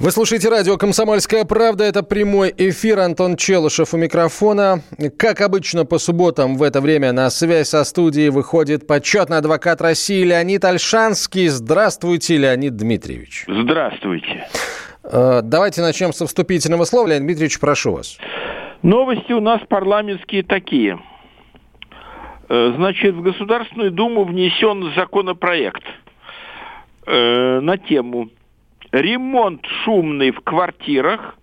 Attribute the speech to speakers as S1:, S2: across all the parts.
S1: Вы слушаете радио «Комсомольская правда». Это прямой эфир. Антон Челышев у микрофона. Как обычно, по субботам в это время на связь со студией выходит почетный адвокат России Леонид Альшанский. Здравствуйте, Леонид Дмитриевич.
S2: Здравствуйте.
S1: Э, давайте начнем со вступительного слова. Леонид Дмитриевич, прошу вас.
S2: Новости у нас парламентские такие. Э, значит, в Государственную Думу внесен законопроект э, на тему ремонт шумный в квартирах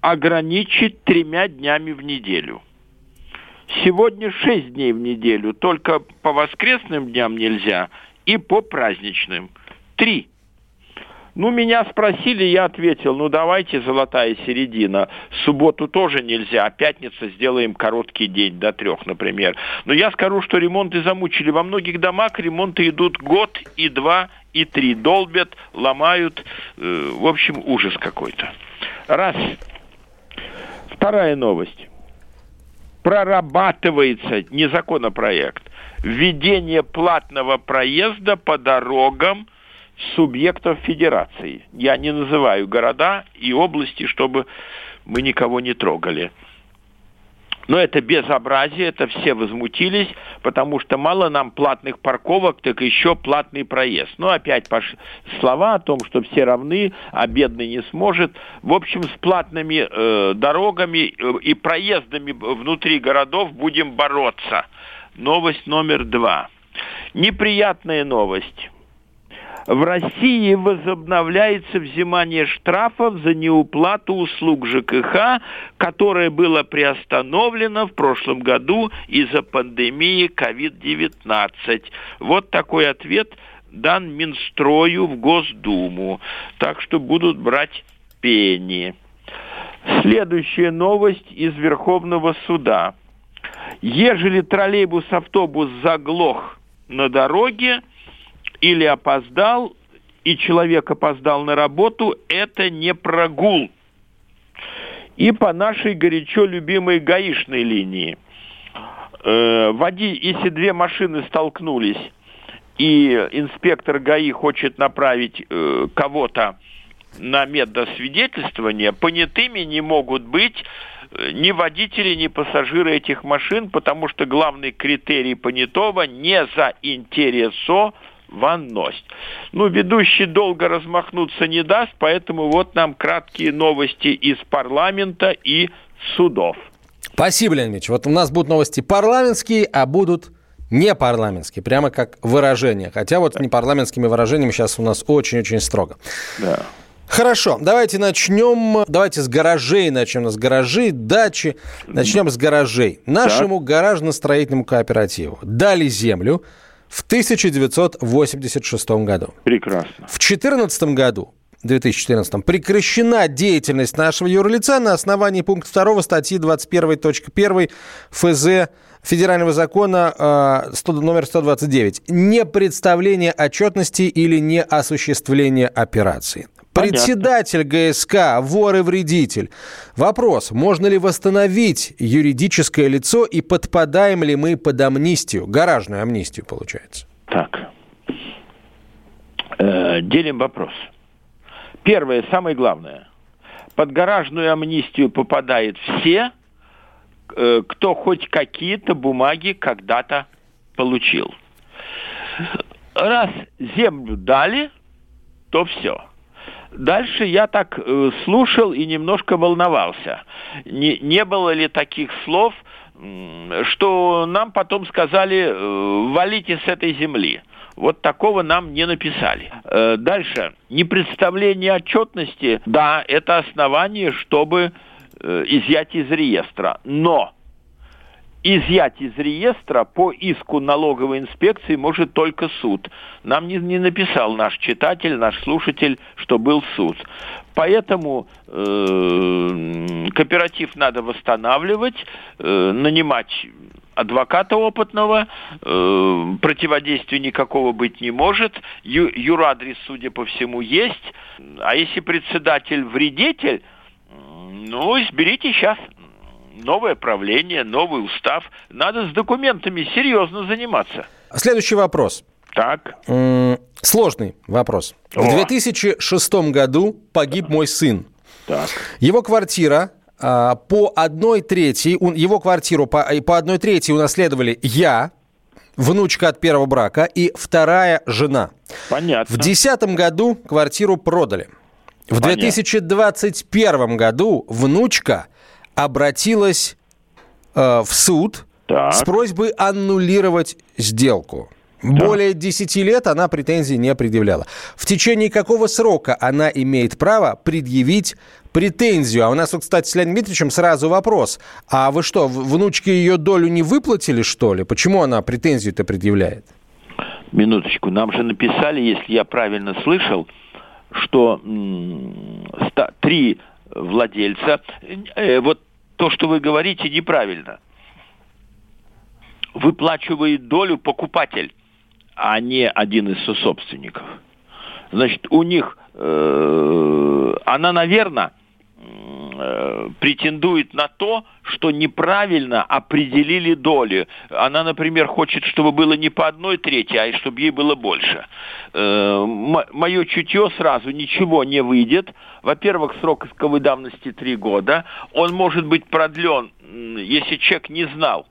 S2: ограничить тремя днями в неделю. Сегодня шесть дней в неделю, только по воскресным дням нельзя и по праздничным. Три. Ну, меня спросили, я ответил, ну, давайте золотая середина. Субботу тоже нельзя, а пятница сделаем короткий день, до трех, например. Но я скажу, что ремонты замучили. Во многих домах ремонты идут год и два, и три. Долбят, ломают. Э, в общем, ужас какой-то. Раз. Вторая новость. Прорабатывается не законопроект. Введение платного проезда по дорогам субъектов федерации. Я не называю города и области, чтобы мы никого не трогали. Но это безобразие, это все возмутились, потому что мало нам платных парковок, так еще платный проезд. Ну, опять пош... слова о том, что все равны, а бедный не сможет. В общем, с платными э, дорогами э, и проездами внутри городов будем бороться. Новость номер два. Неприятная новость. В России возобновляется взимание штрафов за неуплату услуг ЖКХ, которое было приостановлено в прошлом году из-за пандемии COVID-19. Вот такой ответ дан Минстрою в Госдуму. Так что будут брать пени. Следующая новость из Верховного суда. Ежели троллейбус-автобус заглох на дороге, или опоздал, и человек опоздал на работу, это не прогул. И по нашей горячо любимой гаишной линии. Э, води, если две машины столкнулись, и инспектор ГАИ хочет направить э, кого-то на медосвидетельствование, понятыми не могут быть э, ни водители, ни пассажиры этих машин, потому что главный критерий понятого не заинтересован ванность. Ну, ведущий долго размахнуться не даст, поэтому вот нам краткие новости из парламента и судов.
S1: Спасибо, Леонид Ильич. Вот у нас будут новости парламентские, а будут не парламентские, прямо как выражение. Хотя вот не парламентскими выражениями сейчас у нас очень-очень строго.
S2: Да.
S1: Хорошо, давайте начнем. Давайте с гаражей начнем. С гаражей, дачи. Начнем с гаражей. Нашему так. гаражно-строительному кооперативу дали землю в 1986 году.
S2: Прекрасно.
S1: В 2014 году 2014 прекращена деятельность нашего юрлица на основании пункта 2 статьи 21.1 ФЗ Федерального закона э, номер 129. Не представление отчетности или не осуществление операции. Председатель ГСК, вор и вредитель. Вопрос, можно ли восстановить юридическое лицо и подпадаем ли мы под амнистию, гаражную амнистию получается?
S2: Так. Э, делим вопрос. Первое, самое главное. Под гаражную амнистию попадают все, э, кто хоть какие-то бумаги когда-то получил. Раз землю дали, то все – Дальше я так э, слушал и немножко волновался. Не, не было ли таких слов, что нам потом сказали, э, валите с этой земли. Вот такого нам не написали. Э, дальше. Непредставление отчетности, да, это основание, чтобы э, изъять из реестра. Но изъять из реестра по иску налоговой инспекции может только суд. Нам не, не написал наш читатель, наш слушатель, что был суд. Поэтому э, кооператив надо восстанавливать, э, нанимать адвоката опытного, э, противодействия никакого быть не может, ю, юрадрес, судя по всему, есть. А если председатель вредитель, ну, изберите сейчас новое правление, новый устав. Надо с документами серьезно заниматься.
S1: Следующий вопрос.
S2: Так.
S1: Сложный вопрос. О. В 2006 году погиб мой сын.
S2: Так.
S1: Его квартира а, по одной трети, его квартиру по, по одной трети унаследовали я, внучка от первого брака и вторая жена.
S2: Понятно.
S1: В 2010 году квартиру продали. В Понятно. 2021 году внучка обратилась э, в суд так. с просьбой аннулировать сделку. Да. Более 10 лет она претензий не предъявляла. В течение какого срока она имеет право предъявить претензию? А у нас, вот, кстати, с Леонидом Дмитриевичем сразу вопрос. А вы что, внучке ее долю не выплатили, что ли? Почему она претензию-то предъявляет?
S2: Минуточку. Нам же написали, если я правильно слышал, что три владельца... Э, вот то, что вы говорите, неправильно. Выплачивает долю покупатель а не один из сособственников. Значит, у них, э, она, наверное, претендует на то, что неправильно определили доли. Она, например, хочет, чтобы было не по одной трети, а и чтобы ей было больше. Э, мое чутье сразу ничего не выйдет. Во-первых, срок исковой давности три года. Он может быть продлен, если человек не знал,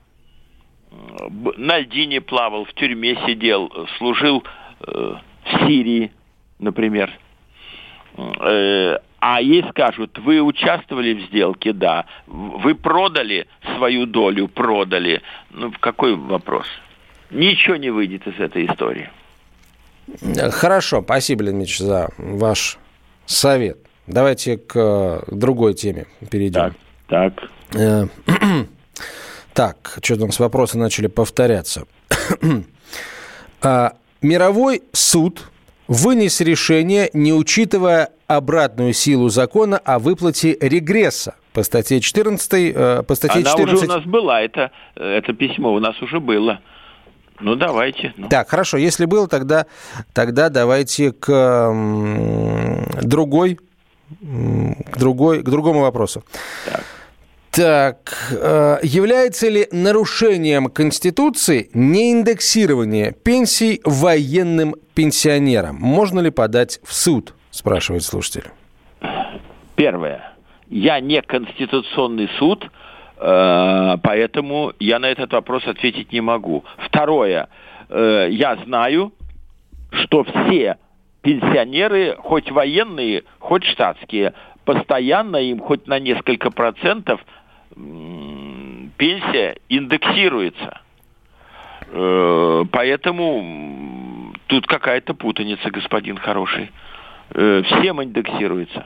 S2: на льдине плавал, в тюрьме сидел, служил э, в Сирии, например. Э, а ей скажут, вы участвовали в сделке, да. Вы продали свою долю, продали. Ну, какой вопрос? Ничего не выйдет из этой истории.
S1: Хорошо, спасибо, Леонид за ваш совет. Давайте к другой теме перейдем.
S2: Так, так. Э,
S1: Так, что там с вопросы начали повторяться. а, мировой суд вынес решение, не учитывая обратную силу закона о выплате регресса по статье 14. Э, по статье
S2: Она 14... уже у нас была, это, это письмо у нас уже было. Ну, давайте. Ну.
S1: Так, хорошо, если было, тогда, тогда давайте к другой, к, другой, к другому вопросу. Так. Так, э, является ли нарушением Конституции неиндексирование пенсий военным пенсионерам? Можно ли подать в суд, спрашивает слушатель.
S2: Первое. Я не Конституционный суд, э, поэтому я на этот вопрос ответить не могу. Второе. Э, я знаю, что все пенсионеры, хоть военные, хоть штатские, постоянно им хоть на несколько процентов пенсия индексируется. Э, поэтому тут какая-то путаница, господин хороший. Э, всем индексируется.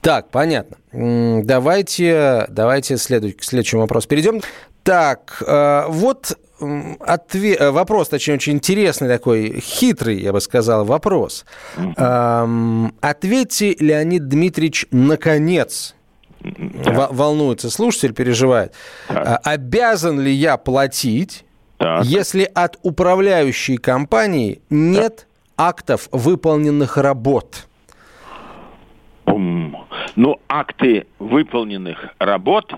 S1: Так, понятно. Давайте, давайте следующий, к следующему вопросу перейдем. Так, э, вот ответ, вопрос, точнее, очень интересный такой, хитрый, я бы сказал, вопрос. Ответьте, Леонид Дмитриевич, наконец, да. волнуется слушатель, переживает. Так. А, обязан ли я платить, так. если от управляющей компании нет так. Актов выполненных работ?
S2: Ну, акты выполненных работ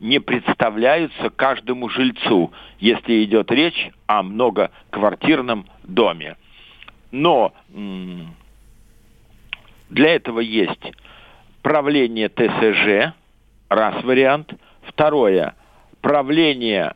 S2: не представляются каждому жильцу, если идет речь о многоквартирном доме. Но для этого есть правление ТСЖ, раз вариант. Второе, правление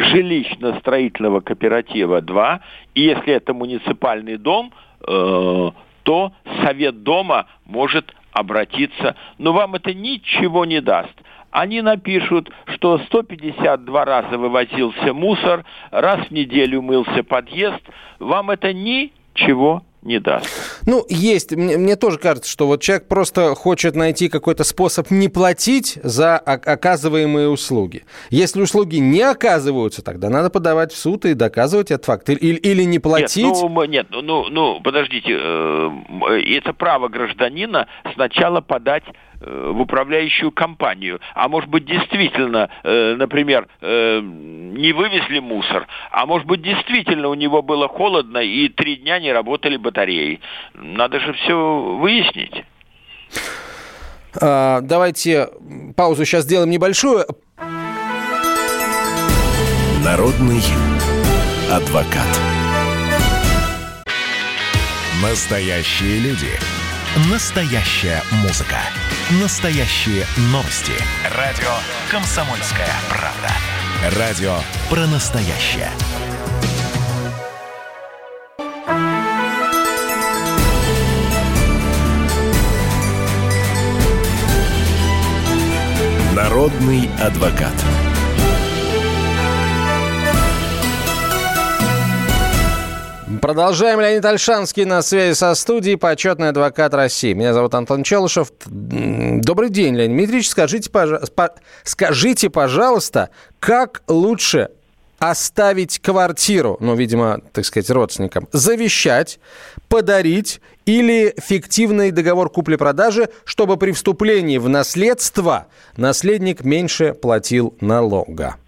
S2: жилищно-строительного кооператива, два. И если это муниципальный дом, э, то совет дома может обратиться. Но вам это ничего не даст. Они напишут, что 152 раза вывозился мусор, раз в неделю мылся подъезд. Вам это ничего не даст.
S1: Ну, есть. Мне, мне тоже кажется, что вот человек просто хочет найти какой-то способ не платить за оказываемые услуги. Если услуги не оказываются, тогда надо подавать в суд и доказывать этот факт. Или, или не платить. Нет,
S2: ну, нет, ну, ну подождите. Э, это право гражданина сначала подать в управляющую компанию. А может быть, действительно, э, например, э, не вывезли мусор, а может быть, действительно у него было холодно и три дня не работали батареи. Надо же все выяснить.
S1: А, давайте паузу сейчас сделаем небольшую.
S3: Народный адвокат. Настоящие люди. Настоящая музыка. Настоящие новости. Радио «Комсомольская правда». Радио про настоящее. Народный адвокат.
S1: Продолжаем. Леонид Альшанский на связи со студией, почетный адвокат России. Меня зовут Антон Челышев. Добрый день, Леонид Дмитриевич. Скажите, скажите, пожалуйста, как лучше оставить квартиру, ну, видимо, так сказать, родственникам, завещать, подарить или фиктивный договор купли-продажи, чтобы при вступлении в наследство наследник меньше платил налога?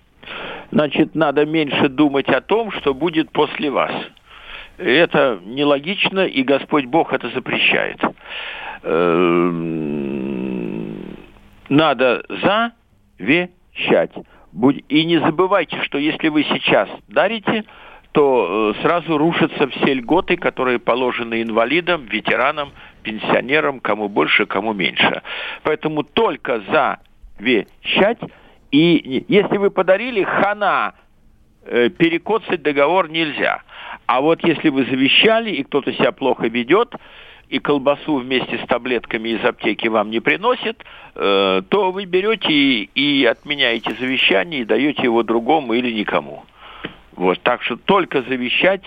S2: Значит, надо меньше думать о том, что будет после вас. Это нелогично, и Господь Бог это запрещает. Эм, надо завещать. И не забывайте, что если вы сейчас дарите, то э, сразу рушатся все льготы, которые положены инвалидам, ветеранам, пенсионерам, кому больше, кому меньше. Поэтому только завещать. И если вы подарили, хана, э, перекоцать договор нельзя. А вот если вы завещали, и кто-то себя плохо ведет, и колбасу вместе с таблетками из аптеки вам не приносит, э, то вы берете и, и отменяете завещание и даете его другому или никому. Вот, так что только завещать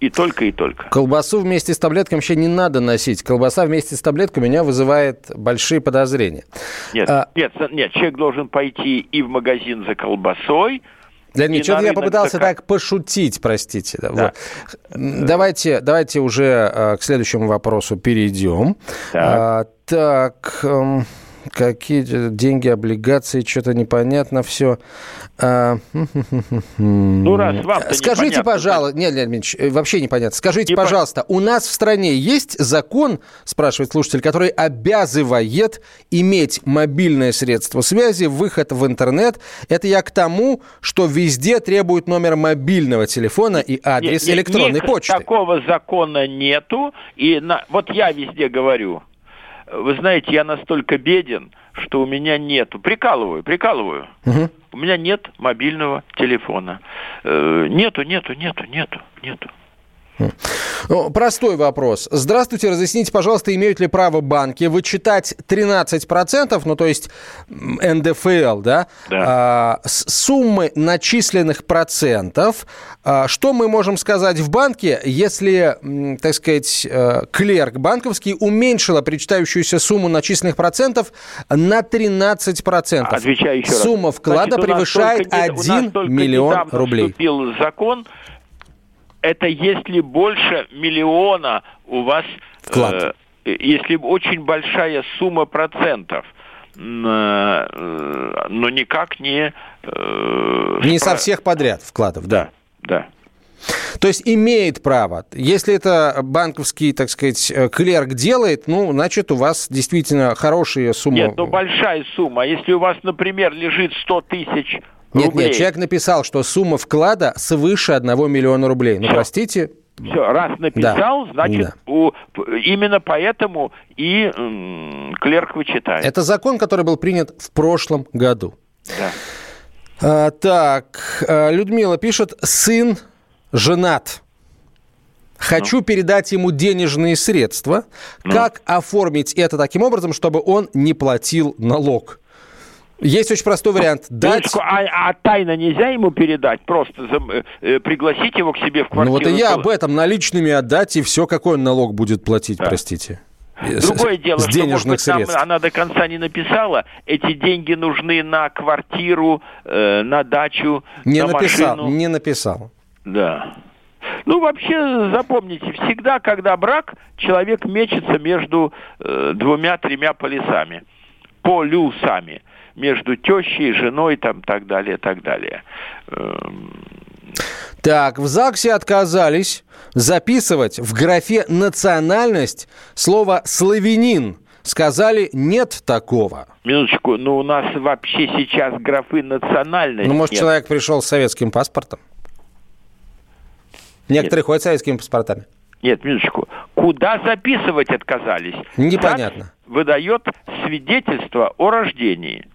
S2: и только и только.
S1: Колбасу вместе с таблетками вообще не надо носить. Колбаса вместе с таблетками меня вызывает большие подозрения.
S2: Нет, а... нет, нет, человек должен пойти и в магазин за колбасой,
S1: Леонид, что-то я попытался ЗК. так пошутить, простите. Да. Вот. Давайте, давайте уже э, к следующему вопросу перейдем. Так, а, так э, какие деньги, облигации, что-то непонятно все. А, ну, раз вам Скажите, пожалуйста, нет, Леонид Ильич, э, вообще непонятно. Скажите, Непон... пожалуйста, у нас в стране есть закон, спрашивает слушатель, который обязывает иметь мобильное средство связи, выход в интернет. Это я к тому, что везде требуют номер мобильного телефона и адрес нет, электронной нет, почты.
S2: Такого закона нету. И на... вот я везде говорю, вы знаете, я настолько беден, что у меня нету. Прикалываю, прикалываю. Угу. У меня нет мобильного телефона. Э, нету, нету, нету, нету, нету.
S1: Ну, простой вопрос. Здравствуйте, разъясните, пожалуйста, имеют ли право банки вычитать 13%, ну то есть НДФЛ, да, да. А, суммы начисленных процентов. А, что мы можем сказать в банке, если, так сказать, э, клерк банковский уменьшила причитающуюся сумму начисленных процентов на 13%?
S2: Отвечаю еще
S1: Сумма раз. вклада Значит, превышает только, 1 миллион рублей.
S2: вступил закон, это если больше миллиона у вас, Вклад. э, если очень большая сумма процентов, э, но никак не...
S1: Э, не со всех подряд вкладов, да.
S2: Да.
S1: То есть имеет право. Если это банковский, так сказать, э, клерк делает, ну, значит, у вас действительно хорошая сумма.
S2: Нет, ну большая сумма. Если у вас, например, лежит 100 тысяч
S1: нет, рублей. нет, человек написал, что сумма вклада свыше 1 миллиона рублей. Ну, Все. простите,
S2: все, раз написал, да. значит, да. У, именно поэтому и м, клерк вычитает.
S1: Это закон, который был принят в прошлом году.
S2: Да.
S1: А, так, а, Людмила пишет, сын женат. Хочу ну. передать ему денежные средства. Ну. Как оформить это таким образом, чтобы он не платил налог? Есть очень простой вариант.
S2: Дать... А, а тайно нельзя ему передать? Просто за, э, э, пригласить его к себе в квартиру?
S1: Ну вот и я об этом. Наличными отдать, и все, какой он налог будет платить, да. простите.
S2: Другое дело, с что, может быть, средств. нам она до конца не написала, эти деньги нужны на квартиру, э, на дачу,
S1: не
S2: на
S1: написал,
S2: машину.
S1: Не написал.
S2: Да. Ну, вообще, запомните, всегда, когда брак, человек мечется между э, двумя-тремя полюсами. Полюсами. Между тещей, женой, там, так далее, так далее. Эм.
S1: Так, в ЗАГСе отказались записывать в графе «национальность» слово «славянин». Сказали, нет такого.
S2: Минуточку, ну у нас вообще сейчас графы национальность.
S1: Ну, может, нет. человек пришел с советским паспортом? Некоторые Нет. ходят с советскими паспортами.
S2: Нет, минуточку. Куда записывать отказались?
S1: Непонятно. ЗАГС
S2: выдает свидетельство о рождении.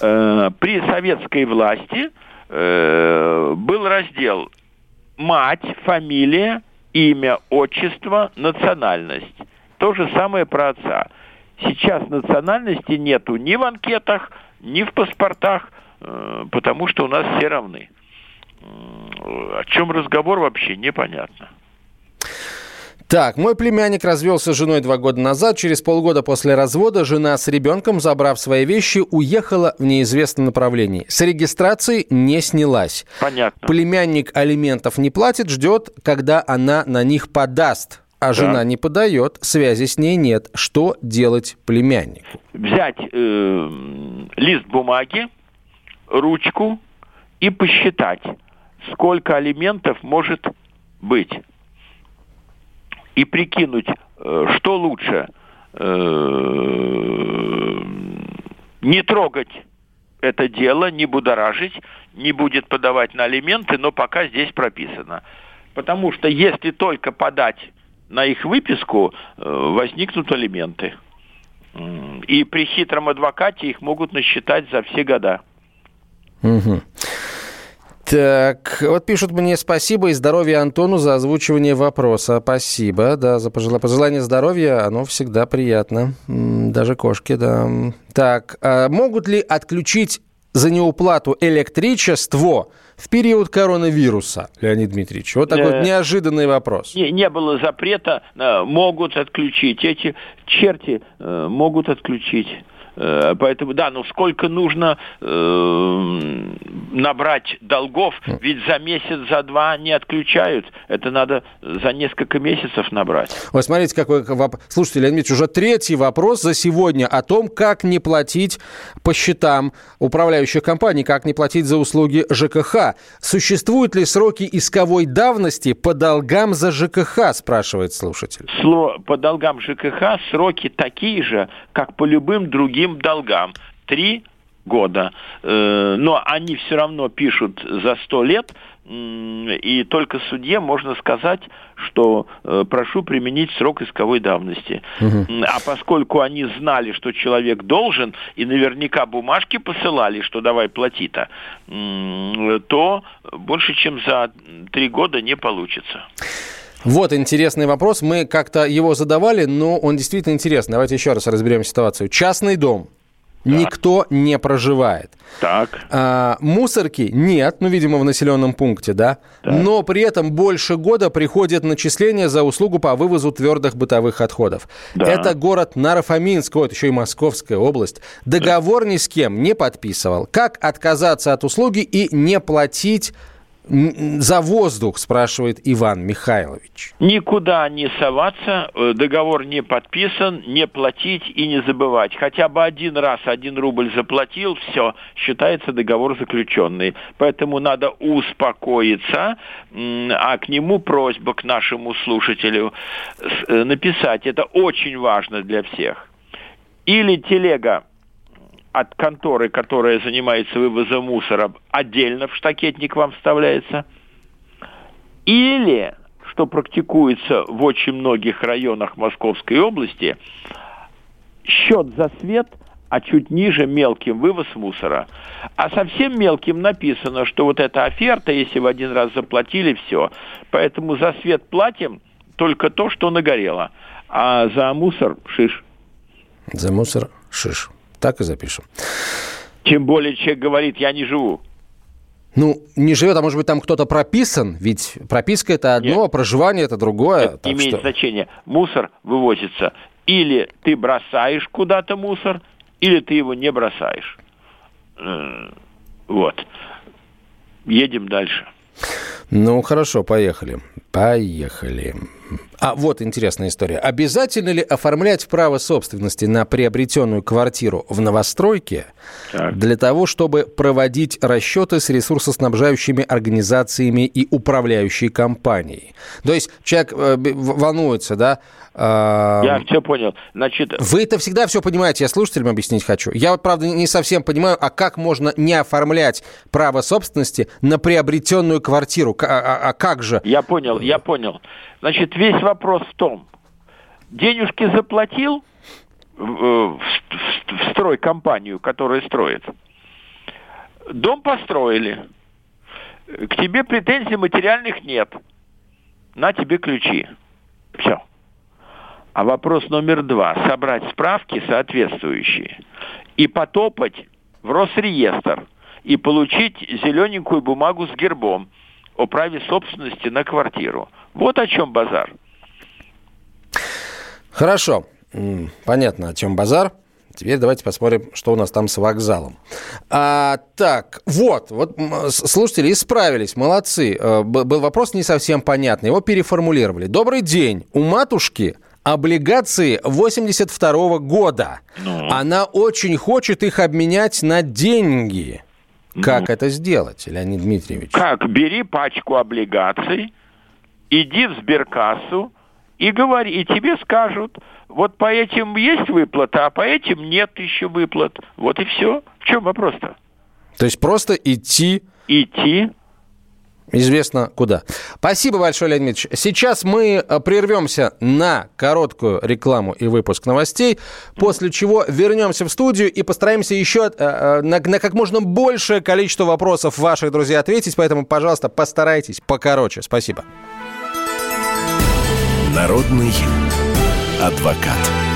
S2: Э, при советской власти э, был раздел мать, фамилия, имя, отчество, национальность. То же самое про отца. Сейчас национальности нету ни в анкетах, ни в паспортах, э, потому что у нас все равны о чем разговор вообще непонятно.
S1: Так, мой племянник развелся с женой два года назад. Через полгода после развода жена с ребенком, забрав свои вещи, уехала в неизвестном направлении. С регистрации не снялась.
S2: Понятно.
S1: Племянник алиментов не платит, ждет, когда она на них подаст. А да. жена не подает, связи с ней нет. Что делать племяннику?
S2: Взять э, лист бумаги, ручку и посчитать сколько алиментов может быть. И прикинуть, э, что лучше, э, не трогать это дело, не будоражить, не будет подавать на алименты, но пока здесь прописано. Потому что если только подать на их выписку, э, возникнут алименты. И при хитром адвокате их могут насчитать за все года.
S1: Угу. Так, вот пишут мне спасибо и здоровья Антону за озвучивание вопроса. Спасибо, да, за пожелание здоровья, оно всегда приятно. Даже кошки, да. Так, а могут ли отключить за неуплату электричество в период коронавируса, Леонид Дмитриевич? Вот такой э, неожиданный вопрос.
S2: Не, не было запрета, э, могут отключить. Эти черти э, могут отключить. Э, поэтому, да, ну сколько нужно э, набрать долгов, ведь за месяц, за два не отключают. Это надо за несколько месяцев набрать.
S1: Ой, смотрите, какой вопрос. Слушайте, Леонид Ильич, уже третий вопрос за сегодня о том, как не платить по счетам управляющих компаний, как не платить за услуги ЖКХ. Существуют ли сроки исковой давности по долгам за ЖКХ, спрашивает слушатель.
S2: По долгам ЖКХ сроки такие же, как по любым другим другим долгам. Три года. Э, но они все равно пишут за сто лет, и только судье можно сказать, что э, прошу применить срок исковой давности. Угу. А поскольку они знали, что человек должен, и наверняка бумажки посылали, что давай плати-то, то больше, чем за три года не получится.
S1: Вот интересный вопрос. Мы как-то его задавали, но он действительно интересный. Давайте еще раз разберем ситуацию. Частный дом. Так. Никто не проживает.
S2: Так.
S1: А, мусорки нет, ну, видимо, в населенном пункте, да? Так. Но при этом больше года приходит начисление за услугу по вывозу твердых бытовых отходов. Да. Это город Нарафаминск, вот еще и Московская область. Договор да. ни с кем не подписывал. Как отказаться от услуги и не платить за воздух, спрашивает Иван Михайлович.
S2: Никуда не соваться, э, договор не подписан, не платить и не забывать. Хотя бы один раз один рубль заплатил, все, считается договор заключенный. Поэтому надо успокоиться, а к нему просьба к нашему слушателю э, написать. Это очень важно для всех. Или телега от конторы, которая занимается вывозом мусора, отдельно в штакетник вам вставляется. Или, что практикуется в очень многих районах Московской области, счет за свет, а чуть ниже мелким вывоз мусора. А совсем мелким написано, что вот эта оферта, если в один раз заплатили, все. Поэтому за свет платим только то, что нагорело. А за мусор шиш.
S1: За мусор шиш. Так и запишем.
S2: Тем более человек говорит, я не живу.
S1: Ну, не живет, а может быть там кто-то прописан, ведь прописка это одно, Нет. проживание это другое.
S2: Это имеет что... значение. Мусор вывозится. Или ты бросаешь куда-то мусор, или ты его не бросаешь. Э, вот. Едем дальше.
S1: Ну, хорошо, поехали. Поехали. А вот интересная история. Обязательно ли оформлять право собственности на приобретенную квартиру в новостройке так. для того, чтобы проводить расчеты с ресурсоснабжающими организациями и управляющей компанией? То есть человек э, волнуется, да?
S2: Э, я все понял. Значит...
S1: Вы это всегда все понимаете, я слушателям объяснить хочу. Я вот, правда, не совсем понимаю, а как можно не оформлять право собственности на приобретенную квартиру? А, а, а как же?
S2: Я понял, я понял. Значит, весь вопрос в том, денежки заплатил в, в, в стройкомпанию, которая строит. Дом построили. К тебе претензий материальных нет. На тебе ключи. Все. А вопрос номер два. Собрать справки соответствующие и потопать в Росреестр и получить зелененькую бумагу с гербом о праве собственности на квартиру. Вот о чем базар.
S1: Хорошо. Понятно, о чем базар. Теперь давайте посмотрим, что у нас там с вокзалом. А, так, вот, вот слушатели исправились, молодцы. Э, был вопрос не совсем понятный, его переформулировали. Добрый день. У матушки облигации 82 -го года. Ну. Она очень хочет их обменять на деньги. Как ну. это сделать, Леонид Дмитриевич?
S2: Как? Бери пачку облигаций, иди в сберкассу и говори, и тебе скажут, вот по этим есть выплата, а по этим нет еще выплат. Вот и все. В чем вопрос-то?
S1: То есть просто идти...
S2: Идти,
S1: Известно куда. Спасибо большое, Леонид Ильич. Сейчас мы э, прервемся на короткую рекламу и выпуск новостей, после чего вернемся в студию и постараемся еще э, э, на, на как можно большее количество вопросов ваших друзей ответить, поэтому, пожалуйста, постарайтесь покороче. Спасибо.
S3: Народный адвокат.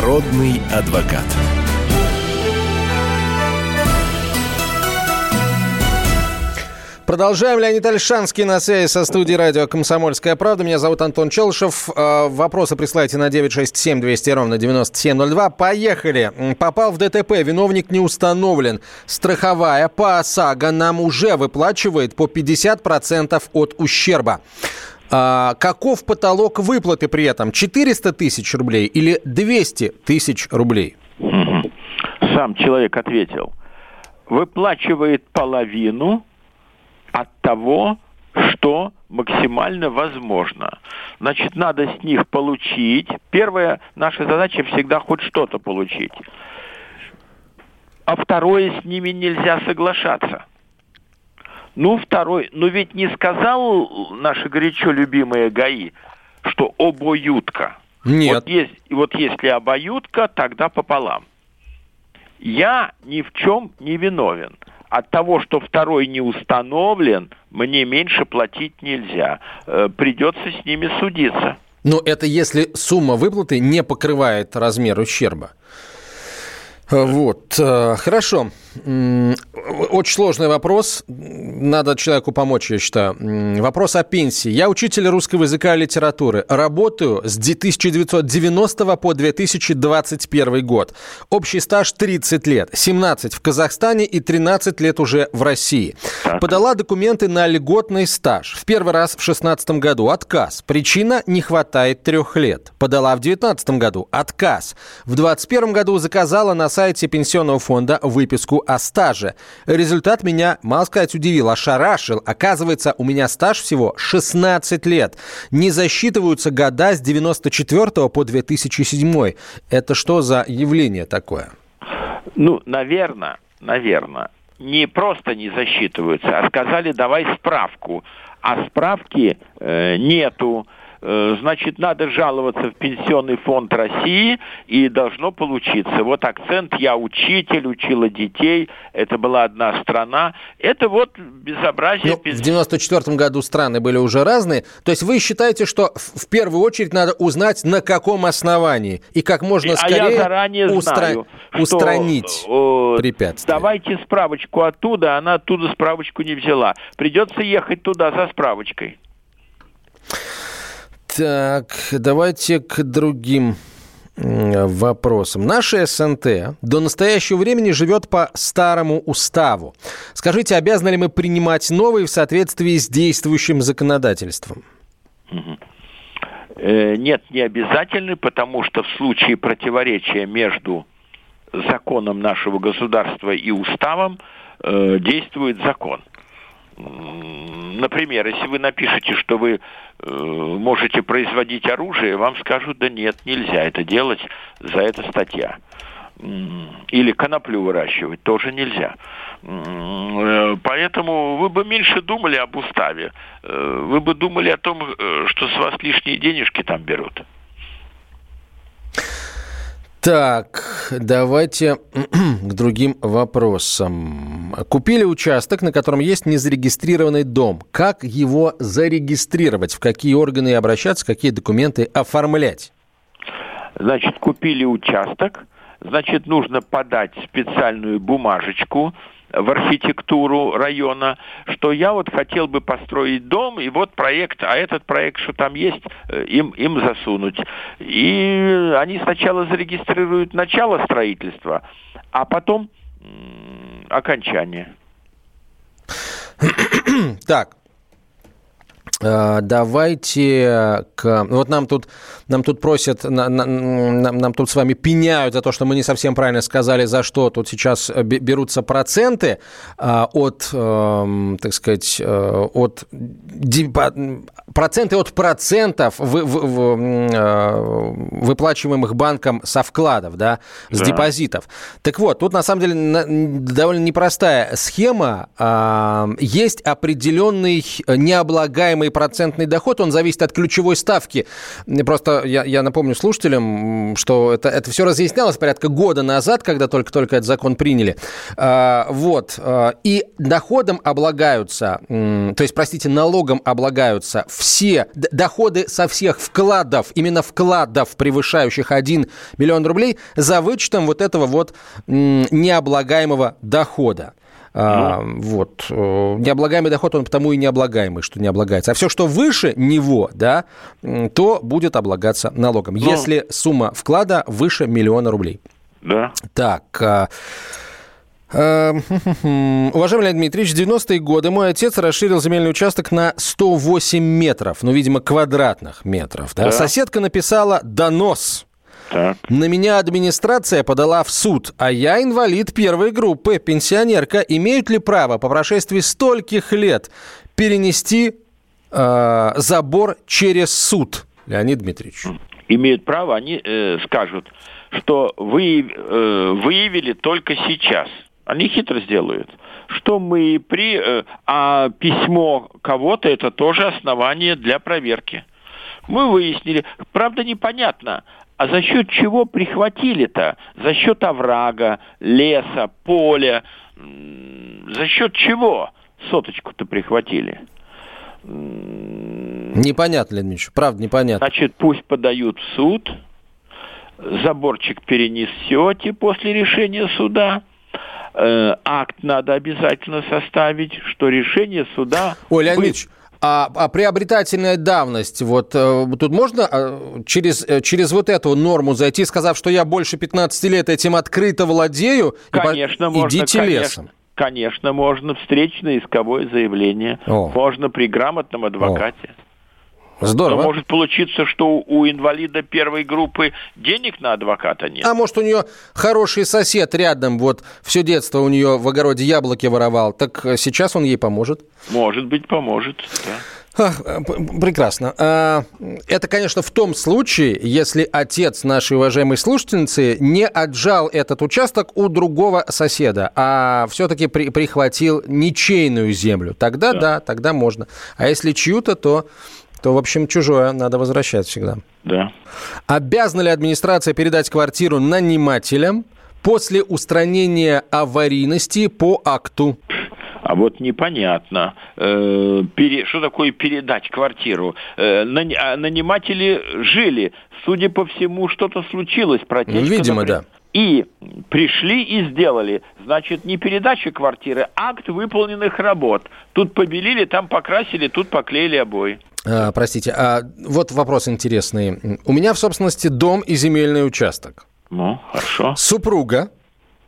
S3: Народный адвокат.
S1: Продолжаем. Леонид Альшанский на связи со студией радио «Комсомольская правда». Меня зовут Антон Челышев. Э, вопросы присылайте на 967 200 ровно 9702. Поехали. Попал в ДТП. Виновник не установлен. Страховая по ОСАГО нам уже выплачивает по 50% от ущерба. А, каков потолок выплаты при этом? 400 тысяч рублей или 200 тысяч рублей?
S2: Сам человек ответил. Выплачивает половину от того, что максимально возможно. Значит, надо с них получить. Первая наша задача всегда хоть что-то получить. А второе, с ними нельзя соглашаться. Ну, второй, ну ведь не сказал наши горячо любимые ГАИ, что обоюдка.
S1: Нет.
S2: Вот, есть, вот если обоюдка, тогда пополам. Я ни в чем не виновен. От того, что второй не установлен, мне меньше платить нельзя. Э, придется с ними судиться.
S1: Но это если сумма выплаты не покрывает размер ущерба. Вот, э, хорошо. Очень сложный вопрос. Надо человеку помочь, я считаю. Вопрос о пенсии. Я учитель русского языка и литературы. Работаю с 1990 по 2021 год. Общий стаж 30 лет. 17 в Казахстане и 13 лет уже в России. Подала документы на льготный стаж. В первый раз в 2016 году. Отказ. Причина – не хватает трех лет. Подала в 2019 году. Отказ. В 2021 году заказала на сайте Пенсионного фонда выписку о стаже. Результат меня, мало сказать, удивил, ошарашил. Оказывается, у меня стаж всего 16 лет. Не засчитываются года с 94 по 2007. Это что за явление такое?
S2: Ну, наверное, наверное, не просто не засчитываются, а сказали, давай справку. А справки э, нету. Э, значит, надо жаловаться в Пенсионный фонд России, и должно получиться. Вот акцент «я учитель, учила детей», это была одна страна. Это вот безобразие.
S1: Ну, в 94 году страны были уже разные. То есть вы считаете, что в первую очередь надо узнать, на каком основании, и как можно скорее
S2: а я заранее
S1: устра...
S2: знаю,
S1: устранить
S2: что,
S1: препятствия.
S2: Давайте справочку оттуда, она оттуда справочку не взяла. Придется ехать туда за справочкой.
S1: Так, давайте к другим вопросам. Наша СНТ до настоящего времени живет по старому уставу. Скажите, обязаны ли мы принимать новые в соответствии с действующим законодательством?
S2: Э, нет, не обязательны, потому что в случае противоречия между законом нашего государства и уставом э, действует закон. Например, если вы напишете, что вы э, можете производить оружие, вам скажут, да нет, нельзя это делать, за это статья. Или коноплю выращивать тоже нельзя. Э, поэтому вы бы меньше думали об уставе. Э, вы бы думали о том, э, что с вас лишние денежки там берут.
S1: Так, давайте к другим вопросам. Купили участок, на котором есть незарегистрированный дом. Как его зарегистрировать? В какие органы обращаться? Какие документы оформлять?
S2: Значит, купили участок. Значит, нужно подать специальную бумажечку в архитектуру района, что я вот хотел бы построить дом, и вот проект, а этот проект, что там есть, э, им, им засунуть. И они сначала зарегистрируют начало строительства, а потом окончание.
S1: Так, давайте к... Вот нам тут, нам тут просят, нам, нам тут с вами пеняют за то, что мы не совсем правильно сказали, за что тут сейчас берутся проценты а, от, эм, так сказать, э, от проценты от процентов вы, вы, вы, э, выплачиваемых банком со вкладов, да, с да. депозитов. Так вот, тут на самом деле довольно непростая схема. А, есть определенный необлагаемый процентный доход, он зависит от ключевой ставки. Просто я, я напомню слушателям, что это, это все разъяснялось порядка года назад, когда только-только этот закон приняли. А, вот. А, и доходом облагаются, то есть, простите, налогом облагаются все доходы со всех вкладов, именно вкладов, превышающих 1 миллион рублей, за вычетом вот этого вот необлагаемого дохода. А, ну. вот. Э, необлагаемый доход, он потому и необлагаемый, что не облагается. А все, что выше него, да, то будет облагаться налогом, ну. если сумма вклада выше миллиона рублей.
S2: Да.
S1: Так, а, Эм, уважаемый Леонид Дмитриевич, в 90-е годы мой отец расширил земельный участок на 108 метров, ну, видимо, квадратных метров. Да? Да. Соседка написала «донос». Так. На меня администрация подала в суд, а я инвалид первой группы, пенсионерка. Имеют ли право по прошествии стольких лет перенести э, забор через суд, Леонид Дмитриевич?
S2: Имеют право, они э, скажут, что вы э, выявили только сейчас – они хитро сделают, что мы при... Э, а письмо кого-то это тоже основание для проверки. Мы выяснили, правда непонятно, а за счет чего прихватили-то? За счет оврага, леса, поля. За счет чего соточку-то прихватили?
S1: Непонятно, Леонид Ильич, правда непонятно.
S2: Значит, пусть подают в суд, заборчик перенесете после решения суда, э, акт надо обязательно составить, что решение суда...
S1: Ой, Леонид а, а приобретательная давность, вот э, тут можно э, через, э, через вот эту норму зайти, сказав, что я больше 15 лет этим открыто владею,
S2: конечно,
S1: и
S2: можно,
S1: идите
S2: конечно.
S1: лесом?
S2: Конечно, можно встречное исковое заявление. О. Можно при грамотном адвокате.
S1: О. Здорово.
S2: Но может получиться, что у инвалида первой группы денег на адвоката нет.
S1: А может, у нее хороший сосед рядом, вот все детство у нее в огороде яблоки воровал, так сейчас он ей поможет?
S2: Может быть, поможет, да.
S1: Прекрасно. А, это, конечно, в том случае, если отец нашей уважаемой слушательницы не отжал этот участок у другого соседа, а все-таки при, прихватил ничейную землю. Тогда да. да, тогда можно. А если чью-то, то то, в общем, чужое надо возвращать всегда.
S2: Да.
S1: Обязана ли администрация передать квартиру нанимателям после устранения аварийности по акту?
S2: А вот непонятно, э, пере, что такое передать квартиру. Э, а наниматели жили, судя по всему, что-то случилось, протечка.
S1: Видимо, например. да.
S2: И пришли и сделали. Значит, не передача квартиры, а акт выполненных работ. Тут побелили, там покрасили, тут поклеили обои.
S1: А, простите, а вот вопрос интересный. У меня в собственности дом и земельный участок.
S2: Ну, хорошо.
S1: Супруга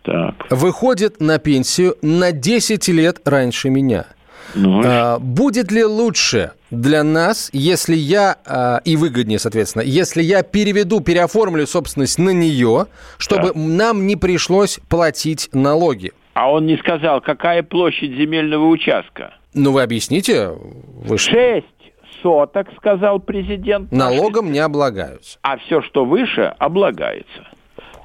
S2: так.
S1: выходит на пенсию на 10 лет раньше меня. Ну, а, будет ли лучше для нас, если я, а, и выгоднее, соответственно, если я переведу, переоформлю собственность на нее, чтобы так. нам не пришлось платить налоги?
S2: А он не сказал, какая площадь земельного участка?
S1: Ну, вы объясните.
S2: Вы... Шесть соток, сказал президент.
S1: Налогом не облагаются.
S2: А все, что выше, облагается.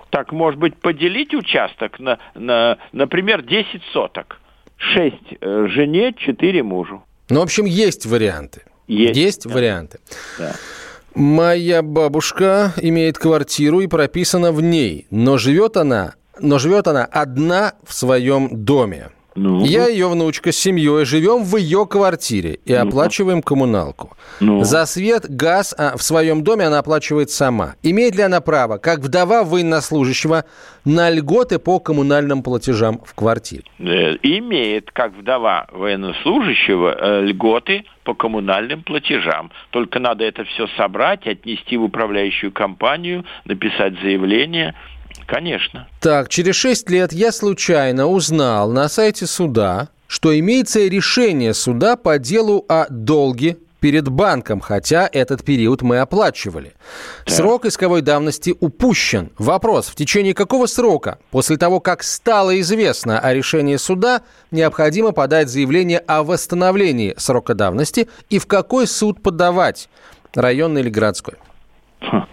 S2: Так, может быть, поделить участок на, на например, 10 соток. 6 э, жене, 4 мужу.
S1: Ну, в общем, есть варианты.
S2: Есть,
S1: есть да. варианты. Да. Моя бабушка имеет квартиру и прописана в ней, но живет она, но живет она одна в своем доме. Ну. Я ее внучка с семьей живем в ее квартире и ну. оплачиваем коммуналку. Ну. За свет, газ а, в своем доме она оплачивает сама. Имеет ли она право, как вдова военнослужащего, на льготы по коммунальным платежам в квартире?
S2: Э, имеет, как вдова военнослужащего, э, льготы по коммунальным платежам. Только надо это все собрать, отнести в управляющую компанию, написать заявление – Конечно.
S1: Так, через 6 лет я случайно узнал на сайте суда, что имеется решение суда по делу о долге перед банком, хотя этот период мы оплачивали. Да. Срок исковой давности упущен. Вопрос, в течение какого срока, после того, как стало известно о решении суда, необходимо подать заявление о восстановлении срока давности и в какой суд подавать, районный или городской?
S2: Хм.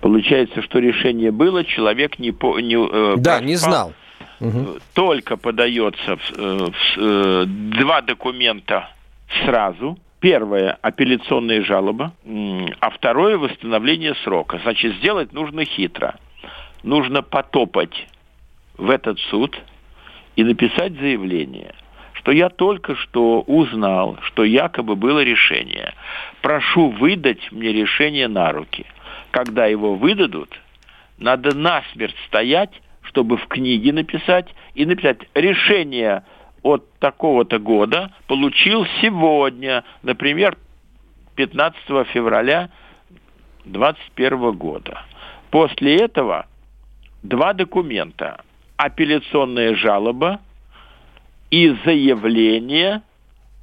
S2: Получается, что решение было, человек не... По, не
S1: э, да, проспал, не знал.
S2: Только подается в, э, в, э, два документа сразу. Первое – апелляционная жалоба, а второе – восстановление срока. Значит, сделать нужно хитро. Нужно потопать в этот суд и написать заявление, что я только что узнал, что якобы было решение. Прошу выдать мне решение на руки – когда его выдадут, надо насмерть стоять, чтобы в книге написать и написать решение от такого-то года получил сегодня, например, 15 февраля 2021 года. После этого два документа. Апелляционная жалоба и заявление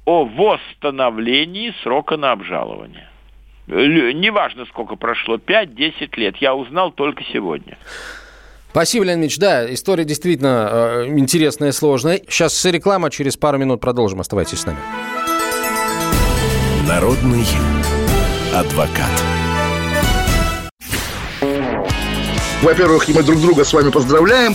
S2: о восстановлении срока на обжалование неважно, сколько прошло, 5-10 лет, я узнал только сегодня.
S1: Спасибо, Леонид Ильич. Да, история действительно э, интересная и сложная. Сейчас реклама, через пару минут продолжим. Оставайтесь с нами.
S3: Народный адвокат.
S4: Во-первых, мы друг друга с вами поздравляем.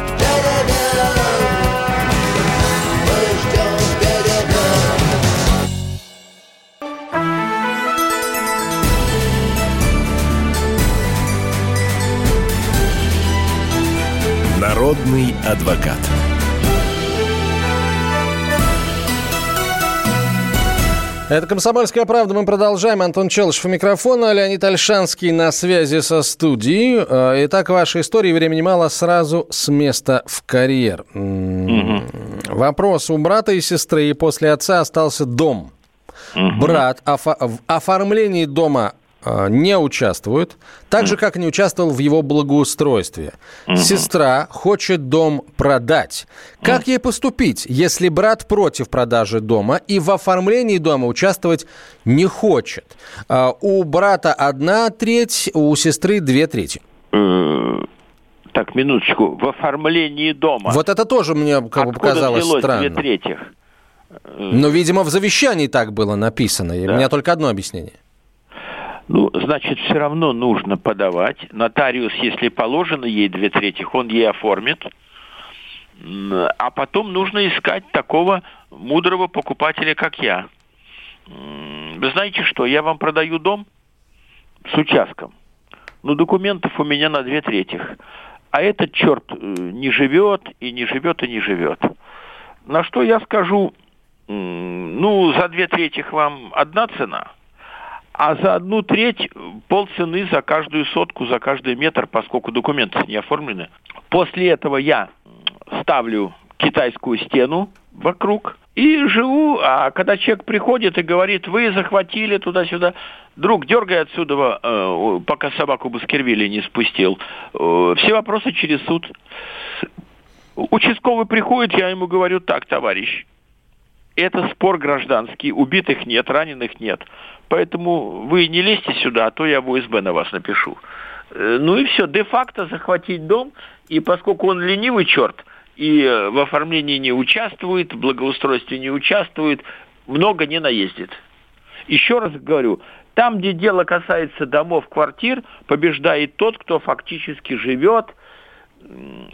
S3: Народный адвокат.
S1: Это «Комсомольская правда». Мы продолжаем. Антон Челышев у микрофона, Леонид Альшанский на связи со студией. Э, итак, ваша история. Времени мало. Сразу с места в карьер. Угу. Вопрос. У брата и сестры и после отца остался дом. Угу. Брат в оформлении дома а, не участвует, так же, как не участвовал в его благоустройстве. Сестра хочет дом продать. Как ей поступить, если брат против продажи дома и в оформлении дома участвовать не хочет? А, у брата одна треть, у сестры две трети.
S2: Э, так, минуточку. В оформлении дома.
S1: Вот это тоже мне как бы показалось странно. две трети? Ну, видимо, в завещании так было написано. Да. У меня только одно объяснение.
S2: Ну, значит, все равно нужно подавать. Нотариус, если положено ей две трети, он ей оформит. А потом нужно искать такого мудрого покупателя, как я. Вы знаете что, я вам продаю дом с участком. Ну, документов у меня на две трети. А этот черт э, не живет, и не живет, и не живет. На что я скажу, ну, за две трети вам одна цена – а за одну треть полцены за каждую сотку, за каждый метр, поскольку документы не оформлены. После этого я ставлю китайскую стену вокруг и живу, а когда человек приходит и говорит, вы захватили туда-сюда, друг, дергай отсюда, э, пока собаку Баскервилли не спустил. Э, все вопросы через суд. Участковый приходит, я ему говорю, так, товарищ, это спор гражданский, убитых нет, раненых нет. Поэтому вы не лезьте сюда, а то я в УСБ на вас напишу. Э, ну и все, де-факто захватить дом, и поскольку он ленивый черт, и э, в оформлении не участвует, в благоустройстве не участвует, много не наездит. Еще раз говорю, там, где дело касается домов, квартир, побеждает тот, кто фактически живет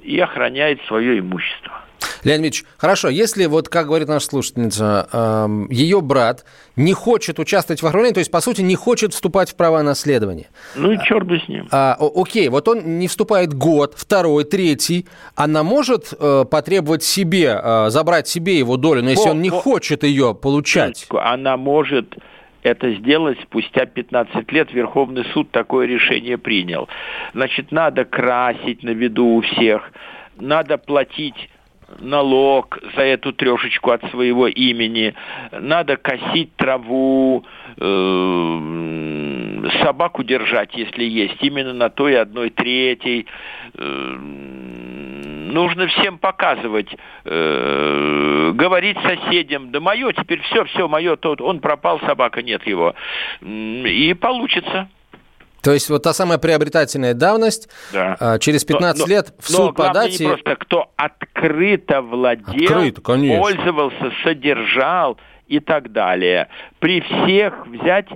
S2: и охраняет свое имущество.
S1: Леонид Ильич, хорошо, если вот, как говорит наша слушательница, э, ее брат не хочет участвовать в оформлении, то есть, по сути, не хочет вступать в права наследования.
S2: Ну и черт бы с ним.
S1: А, окей, вот он не вступает год, второй, третий, она может э, потребовать себе, э, забрать себе его долю, но если по, он не по... хочет ее получать?
S2: Она может это сделать спустя 15 лет. Верховный суд такое решение принял. Значит, надо красить на виду у всех, надо платить налог за эту трешечку от своего имени, надо косить траву, э, собаку держать, если есть, именно на той одной третьей. Э, нужно всем показывать, э, говорить соседям, да мое теперь все, все, мое, тот, он пропал, собака, нет его. И получится.
S1: То есть вот та самая приобретательная давность, да. А, через 15 но, но, лет в суд
S2: но
S1: подать...
S2: не и... просто кто открыто владел, открыто, пользовался, содержал и так далее. При всех взять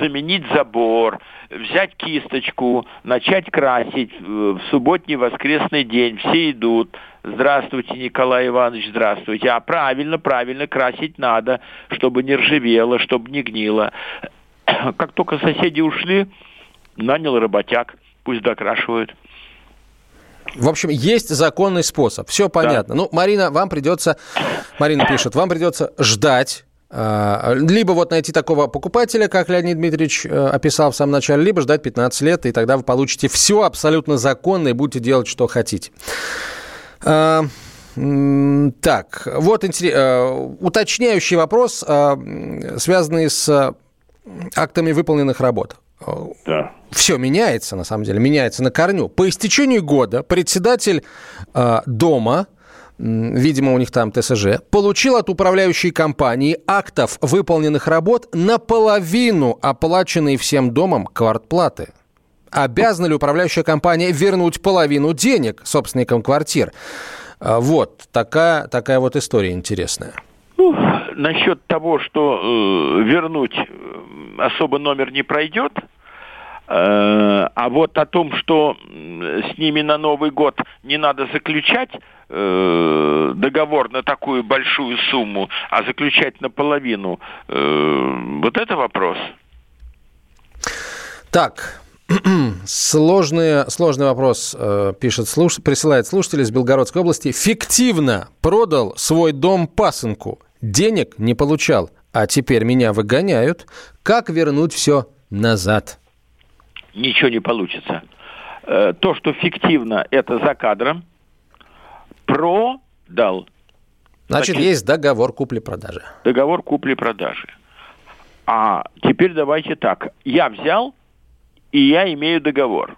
S2: заменить забор, взять кисточку, начать красить в субботний воскресный день. Все идут. Здравствуйте, Николай Иванович, здравствуйте. А правильно, правильно, красить надо, чтобы не ржавело, чтобы не гнило. Как только соседи ушли, нанял работяг, пусть докрашивают.
S1: В общем, есть законный способ. Все понятно. Да. Ну, Марина, вам придется, Марина пишет, вам придется ждать а, либо вот найти такого покупателя, как Леонид Дмитриевич э, описал в самом начале, либо ждать 15 лет, и тогда вы получите все абсолютно законно и будете делать, что хотите. А, так, вот э, уточняющий вопрос, связанный с актами выполненных работ. Да. Все меняется, на самом деле, меняется на корню. По истечению года председатель э, дома, видимо, у них там ТСЖ, получил от управляющей компании актов выполненных работ наполовину оплаченные всем домом квартплаты. Обязана ли управляющая компания вернуть половину денег собственникам квартир? А, вот такая, такая вот история интересная.
S2: Ну, насчет того, что э, вернуть э, особо номер не пройдет, э, а вот о том, что с ними на Новый год не надо заключать э, договор на такую большую сумму, а заключать наполовину, э, вот это вопрос.
S1: Так, Сложный, сложный вопрос пишет, слуш, присылает слушатель из Белгородской области. Фиктивно продал свой дом пасынку денег не получал. а теперь меня выгоняют. Как вернуть все назад?
S2: Ничего не получится. Э, то, что фиктивно, это за кадром. Продал.
S1: Значит, Значит есть договор купли-продажи.
S2: Договор купли-продажи. А теперь давайте так. Я взял, и я имею договор.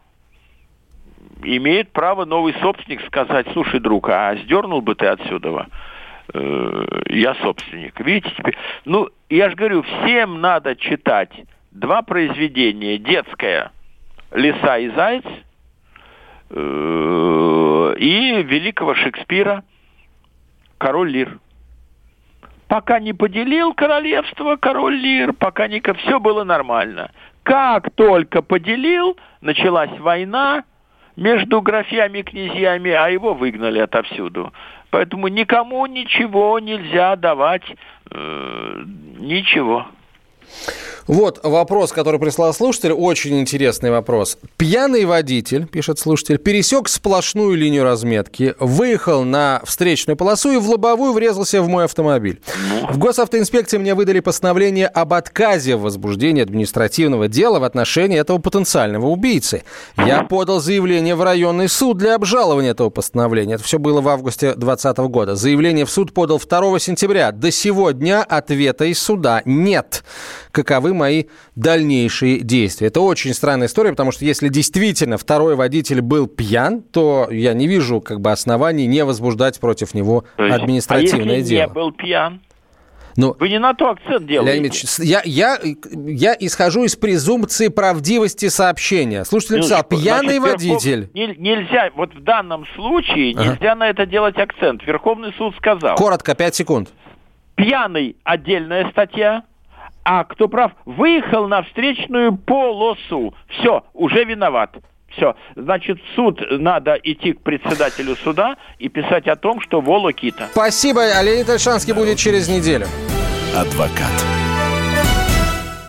S2: Имеет право новый собственник сказать, слушай, друг, а сдернул бы ты отсюда? Э, я собственник. Видите, теперь... Ну, я же говорю, всем надо читать два произведения. Детское «Лиса и заяц» э, и великого Шекспира «Король Лир». Пока не поделил королевство король Лир, пока не... Все было нормально. Как только поделил, началась война между графьями и князьями, а его выгнали отовсюду. Поэтому никому ничего нельзя давать, э, ничего.
S1: Вот вопрос, который прислал слушатель, очень интересный вопрос. Пьяный водитель, пишет слушатель, пересек сплошную линию разметки, выехал на встречную полосу и в лобовую врезался в мой автомобиль. Ну. В госавтоинспекции мне выдали постановление об отказе в возбуждении административного дела в отношении этого потенциального убийцы. Я подал заявление в районный суд для обжалования этого постановления. Это все было в августе 2020 года. Заявление в суд подал 2 сентября. До сего дня ответа из суда нет каковы мои дальнейшие действия. Это очень странная история, потому что если действительно второй водитель был пьян, то я не вижу как бы оснований не возбуждать против него административное
S2: а
S1: если дело.
S2: не был пьян? Ну, Вы не на то акцент делаете. Леонид
S1: я, я, я исхожу из презумпции правдивости сообщения. Слушатель написал, пьяный значит, водитель.
S2: Верхов... Нельзя, вот в данном случае ага. нельзя на это делать акцент. Верховный суд сказал.
S1: Коротко, 5 секунд.
S2: Пьяный отдельная статья, а кто прав, выехал на встречную полосу. Все, уже виноват. Все. Значит, в суд надо идти к председателю суда и писать о том, что Волокита.
S1: Спасибо. А Леонид Альшанский будет через неделю.
S3: Адвокат.